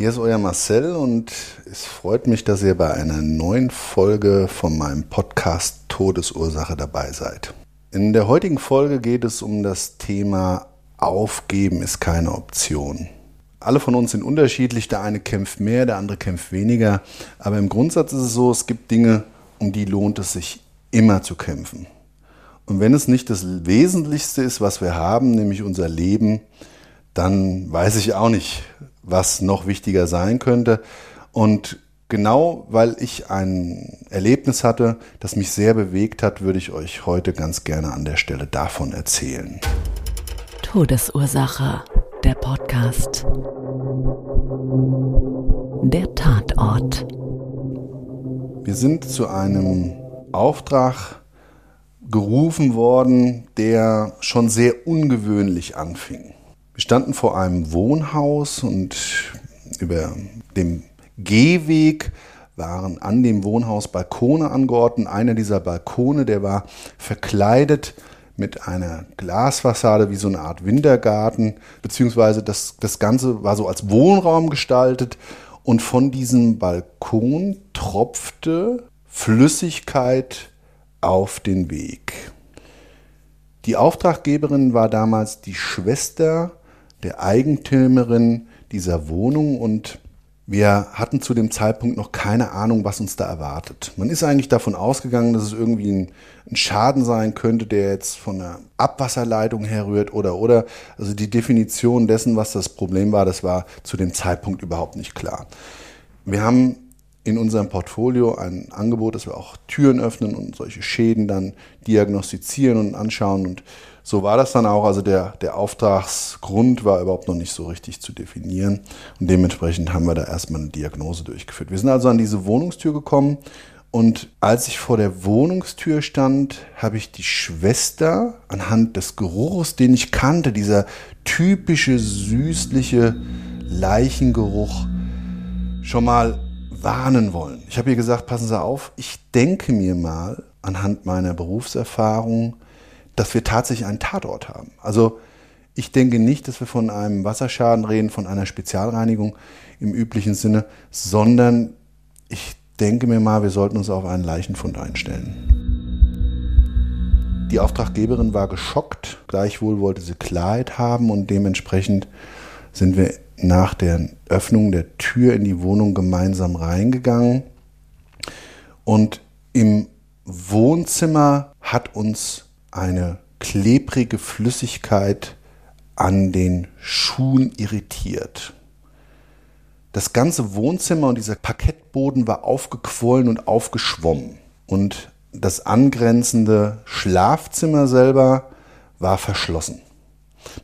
hier ist euer Marcel und es freut mich, dass ihr bei einer neuen Folge von meinem Podcast Todesursache dabei seid. In der heutigen Folge geht es um das Thema Aufgeben ist keine Option. Alle von uns sind unterschiedlich, der eine kämpft mehr, der andere kämpft weniger, aber im Grundsatz ist es so, es gibt Dinge, um die lohnt es sich immer zu kämpfen. Und wenn es nicht das Wesentlichste ist, was wir haben, nämlich unser Leben, dann weiß ich auch nicht, was noch wichtiger sein könnte. Und genau weil ich ein Erlebnis hatte, das mich sehr bewegt hat, würde ich euch heute ganz gerne an der Stelle davon erzählen. Todesursache. Der Podcast. Der Tatort. Wir sind zu einem Auftrag gerufen worden, der schon sehr ungewöhnlich anfing. Wir standen vor einem Wohnhaus und über dem Gehweg waren an dem Wohnhaus Balkone angeordnet. Einer dieser Balkone, der war verkleidet mit einer Glasfassade wie so eine Art Wintergarten, beziehungsweise das, das Ganze war so als Wohnraum gestaltet und von diesem Balkon tropfte Flüssigkeit auf den Weg. Die Auftraggeberin war damals die Schwester der Eigentümerin dieser Wohnung und wir hatten zu dem Zeitpunkt noch keine Ahnung, was uns da erwartet. Man ist eigentlich davon ausgegangen, dass es irgendwie ein, ein, Schaden sein könnte, der jetzt von einer Abwasserleitung herrührt oder oder. Also die Definition dessen, was das Problem war, das war zu dem Zeitpunkt überhaupt nicht klar. Wir haben in unserem Portfolio ein Angebot, dass wir auch Türen öffnen und solche Schäden dann diagnostizieren und anschauen. Und so war das dann auch. Also der, der Auftragsgrund war überhaupt noch nicht so richtig zu definieren. Und dementsprechend haben wir da erstmal eine Diagnose durchgeführt. Wir sind also an diese Wohnungstür gekommen. Und als ich vor der Wohnungstür stand, habe ich die Schwester anhand des Geruchs, den ich kannte, dieser typische süßliche Leichengeruch, schon mal warnen wollen. Ich habe ihr gesagt, passen Sie auf, ich denke mir mal anhand meiner Berufserfahrung, dass wir tatsächlich einen Tatort haben. Also ich denke nicht, dass wir von einem Wasserschaden reden, von einer Spezialreinigung im üblichen Sinne, sondern ich denke mir mal, wir sollten uns auf einen Leichenfund einstellen. Die Auftraggeberin war geschockt, gleichwohl wollte sie Klarheit haben und dementsprechend sind wir nach der Öffnung der Tür in die Wohnung gemeinsam reingegangen. Und im Wohnzimmer hat uns eine klebrige Flüssigkeit an den Schuhen irritiert. Das ganze Wohnzimmer und dieser Parkettboden war aufgequollen und aufgeschwommen. Und das angrenzende Schlafzimmer selber war verschlossen.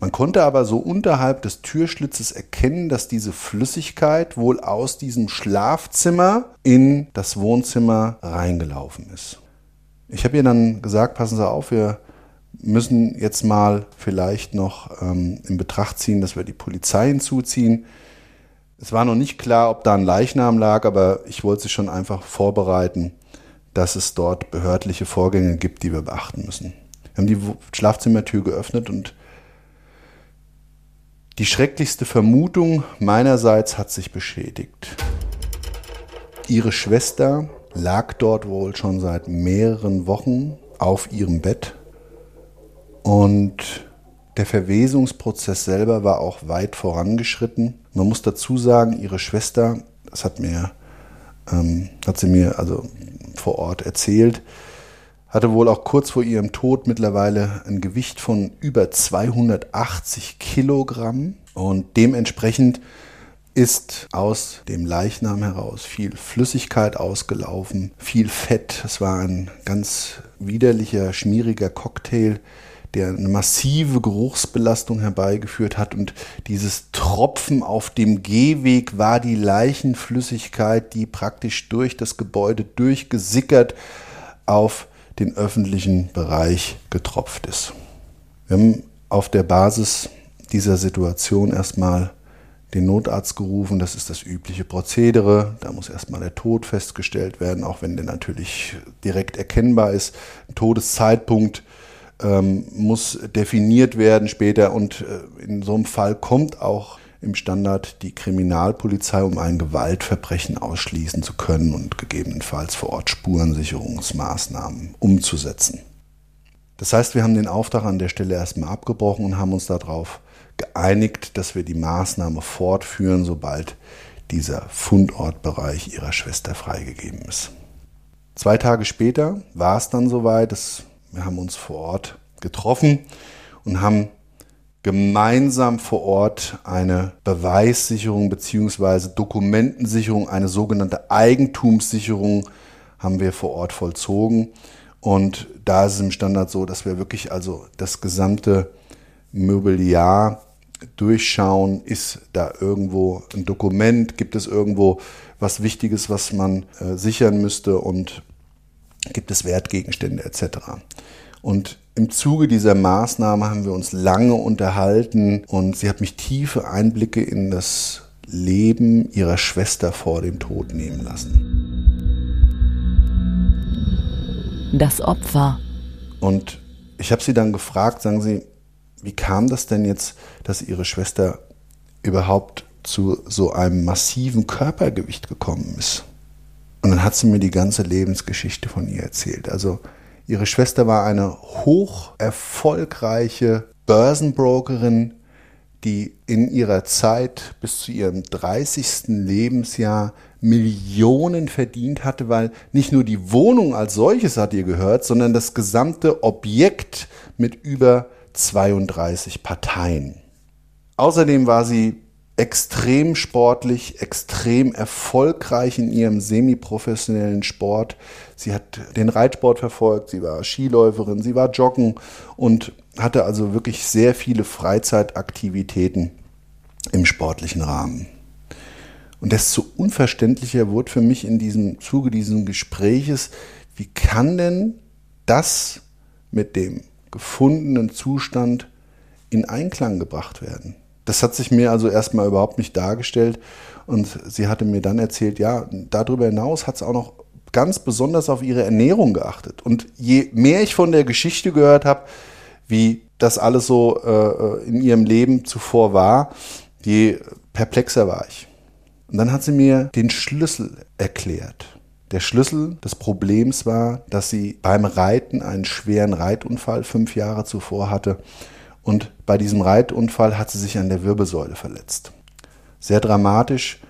Man konnte aber so unterhalb des Türschlitzes erkennen, dass diese Flüssigkeit wohl aus diesem Schlafzimmer in das Wohnzimmer reingelaufen ist. Ich habe ihr dann gesagt, passen Sie auf, wir müssen jetzt mal vielleicht noch ähm, in Betracht ziehen, dass wir die Polizei hinzuziehen. Es war noch nicht klar, ob da ein Leichnam lag, aber ich wollte sie schon einfach vorbereiten, dass es dort behördliche Vorgänge gibt, die wir beachten müssen. Wir haben die Schlafzimmertür geöffnet und die schrecklichste Vermutung meinerseits hat sich beschädigt. Ihre Schwester lag dort wohl schon seit mehreren Wochen auf ihrem Bett und der Verwesungsprozess selber war auch weit vorangeschritten. Man muss dazu sagen, ihre Schwester, das hat mir, ähm, hat sie mir also vor Ort erzählt, hatte wohl auch kurz vor ihrem Tod mittlerweile ein Gewicht von über 280 Kilogramm und dementsprechend ist aus dem Leichnam heraus viel Flüssigkeit ausgelaufen, viel Fett. Es war ein ganz widerlicher, schmieriger Cocktail, der eine massive Geruchsbelastung herbeigeführt hat. Und dieses Tropfen auf dem Gehweg war die Leichenflüssigkeit, die praktisch durch das Gebäude durchgesickert auf den öffentlichen Bereich getropft ist. Wir haben auf der Basis dieser Situation erstmal den Notarzt gerufen. Das ist das übliche Prozedere. Da muss erstmal der Tod festgestellt werden, auch wenn der natürlich direkt erkennbar ist. Ein Todeszeitpunkt ähm, muss definiert werden später und äh, in so einem Fall kommt auch im Standard die Kriminalpolizei, um ein Gewaltverbrechen ausschließen zu können und gegebenenfalls vor Ort Spurensicherungsmaßnahmen umzusetzen. Das heißt, wir haben den Auftrag an der Stelle erstmal abgebrochen und haben uns darauf geeinigt, dass wir die Maßnahme fortführen, sobald dieser Fundortbereich ihrer Schwester freigegeben ist. Zwei Tage später war es dann soweit, dass wir haben uns vor Ort getroffen und haben gemeinsam vor Ort eine Beweissicherung bzw. Dokumentensicherung, eine sogenannte Eigentumssicherung haben wir vor Ort vollzogen. Und da ist es im Standard so, dass wir wirklich also das gesamte Mobiliar durchschauen, ist da irgendwo ein Dokument, gibt es irgendwo was Wichtiges, was man äh, sichern müsste und gibt es Wertgegenstände etc. Und im Zuge dieser Maßnahme haben wir uns lange unterhalten und sie hat mich tiefe Einblicke in das Leben ihrer Schwester vor dem Tod nehmen lassen. Das Opfer. Und ich habe sie dann gefragt, sagen Sie, wie kam das denn jetzt, dass Ihre Schwester überhaupt zu so einem massiven Körpergewicht gekommen ist? Und dann hat sie mir die ganze Lebensgeschichte von ihr erzählt. Also ihre Schwester war eine hoch erfolgreiche Börsenbrokerin, die in ihrer Zeit bis zu ihrem 30. Lebensjahr Millionen verdient hatte, weil nicht nur die Wohnung als solches hat ihr gehört, sondern das gesamte Objekt mit über 32 Parteien. Außerdem war sie extrem sportlich, extrem erfolgreich in ihrem semiprofessionellen Sport. Sie hat den Reitsport verfolgt, sie war Skiläuferin, sie war Joggen und hatte also wirklich sehr viele Freizeitaktivitäten im sportlichen Rahmen. Und desto unverständlicher wurde für mich in diesem Zuge dieses Gespräches, wie kann denn das mit dem gefundenen Zustand in Einklang gebracht werden? Das hat sich mir also erstmal überhaupt nicht dargestellt. Und sie hatte mir dann erzählt, ja, darüber hinaus hat sie auch noch ganz besonders auf ihre Ernährung geachtet. Und je mehr ich von der Geschichte gehört habe, wie das alles so äh, in ihrem Leben zuvor war, je perplexer war ich. Und dann hat sie mir den Schlüssel erklärt. Der Schlüssel des Problems war, dass sie beim Reiten einen schweren Reitunfall fünf Jahre zuvor hatte und bei diesem Reitunfall hat sie sich an der Wirbelsäule verletzt. Sehr dramatisch,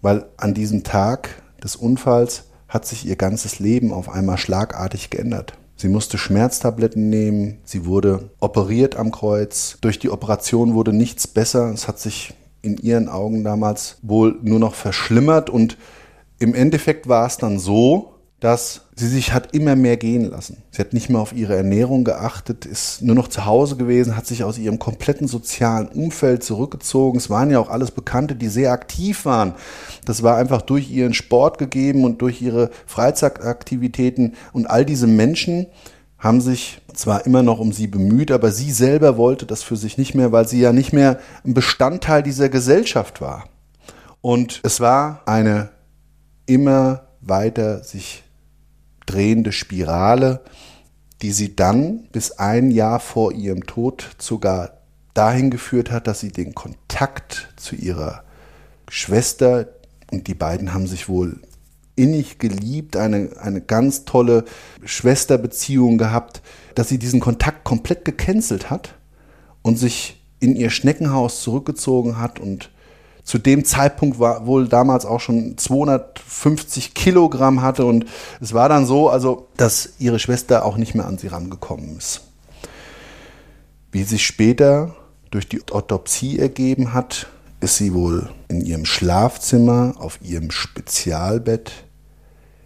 weil an diesem Tag des Unfalls hat sich ihr ganzes Leben auf einmal schlagartig geändert. Sie musste Schmerztabletten nehmen, sie wurde operiert am Kreuz. Durch die Operation wurde nichts besser. Es hat sich in ihren Augen damals wohl nur noch verschlimmert und im Endeffekt war es dann so, dass sie sich hat immer mehr gehen lassen. Sie hat nicht mehr auf ihre Ernährung geachtet, ist nur noch zu Hause gewesen, hat sich aus ihrem kompletten sozialen Umfeld zurückgezogen. Es waren ja auch alles Bekannte, die sehr aktiv waren. Das war einfach durch ihren Sport gegeben und durch ihre Freizeitaktivitäten. Und all diese Menschen haben sich zwar immer noch um sie bemüht, aber sie selber wollte das für sich nicht mehr, weil sie ja nicht mehr ein Bestandteil dieser Gesellschaft war. Und es war eine immer weiter sich drehende Spirale, die sie dann bis ein Jahr vor ihrem Tod sogar dahin geführt hat, dass sie den Kontakt zu ihrer Schwester und die beiden haben sich wohl innig geliebt, eine, eine ganz tolle Schwesterbeziehung gehabt, dass sie diesen Kontakt komplett gecancelt hat und sich in ihr Schneckenhaus zurückgezogen hat und zu dem Zeitpunkt war wohl damals auch schon 250 Kilogramm hatte und es war dann so, also dass ihre Schwester auch nicht mehr an sie rangekommen ist. Wie sich später durch die Autopsie ergeben hat, ist sie wohl in ihrem Schlafzimmer auf ihrem Spezialbett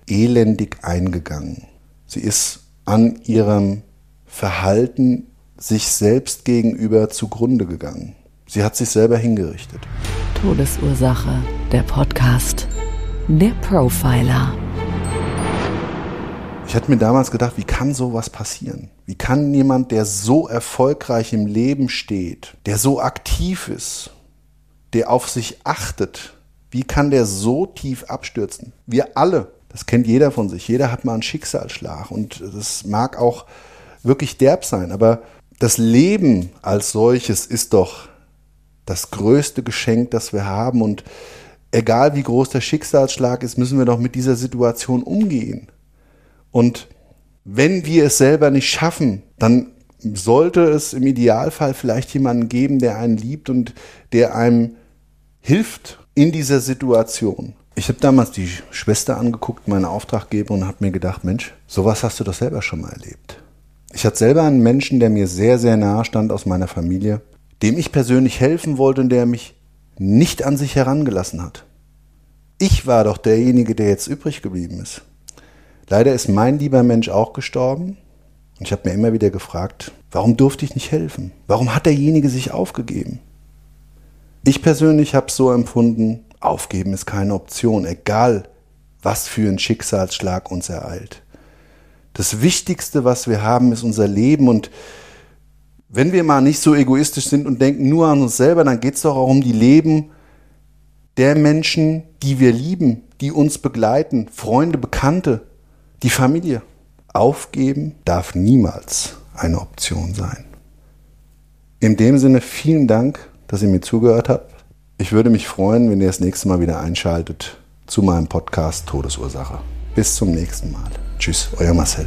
elendig eingegangen. Sie ist an ihrem Verhalten sich selbst gegenüber zugrunde gegangen. Sie hat sich selber hingerichtet. Todesursache, der Podcast. Der Profiler. Ich hatte mir damals gedacht, wie kann sowas passieren? Wie kann jemand, der so erfolgreich im Leben steht, der so aktiv ist, der auf sich achtet, wie kann der so tief abstürzen? Wir alle, das kennt jeder von sich, jeder hat mal einen Schicksalsschlag und das mag auch wirklich derb sein, aber das Leben als solches ist doch das größte Geschenk, das wir haben und egal wie groß der Schicksalsschlag ist, müssen wir doch mit dieser Situation umgehen. Und wenn wir es selber nicht schaffen, dann sollte es im Idealfall vielleicht jemanden geben, der einen liebt und der einem hilft in dieser Situation. Ich habe damals die Schwester angeguckt, meine Auftraggeberin, und habe mir gedacht, Mensch, sowas hast du doch selber schon mal erlebt. Ich hatte selber einen Menschen, der mir sehr, sehr nahe stand aus meiner Familie, dem ich persönlich helfen wollte und der mich nicht an sich herangelassen hat. Ich war doch derjenige, der jetzt übrig geblieben ist. Leider ist mein lieber Mensch auch gestorben. Und ich habe mir immer wieder gefragt, warum durfte ich nicht helfen? Warum hat derjenige sich aufgegeben? Ich persönlich habe es so empfunden, aufgeben ist keine Option, egal was für ein Schicksalsschlag uns ereilt. Das Wichtigste, was wir haben, ist unser Leben und wenn wir mal nicht so egoistisch sind und denken nur an uns selber, dann geht es doch auch um die Leben der Menschen, die wir lieben, die uns begleiten, Freunde, Bekannte, die Familie. Aufgeben darf niemals eine Option sein. In dem Sinne vielen Dank, dass ihr mir zugehört habt. Ich würde mich freuen, wenn ihr das nächste Mal wieder einschaltet zu meinem Podcast Todesursache. Bis zum nächsten Mal. Tschüss, euer Marcel.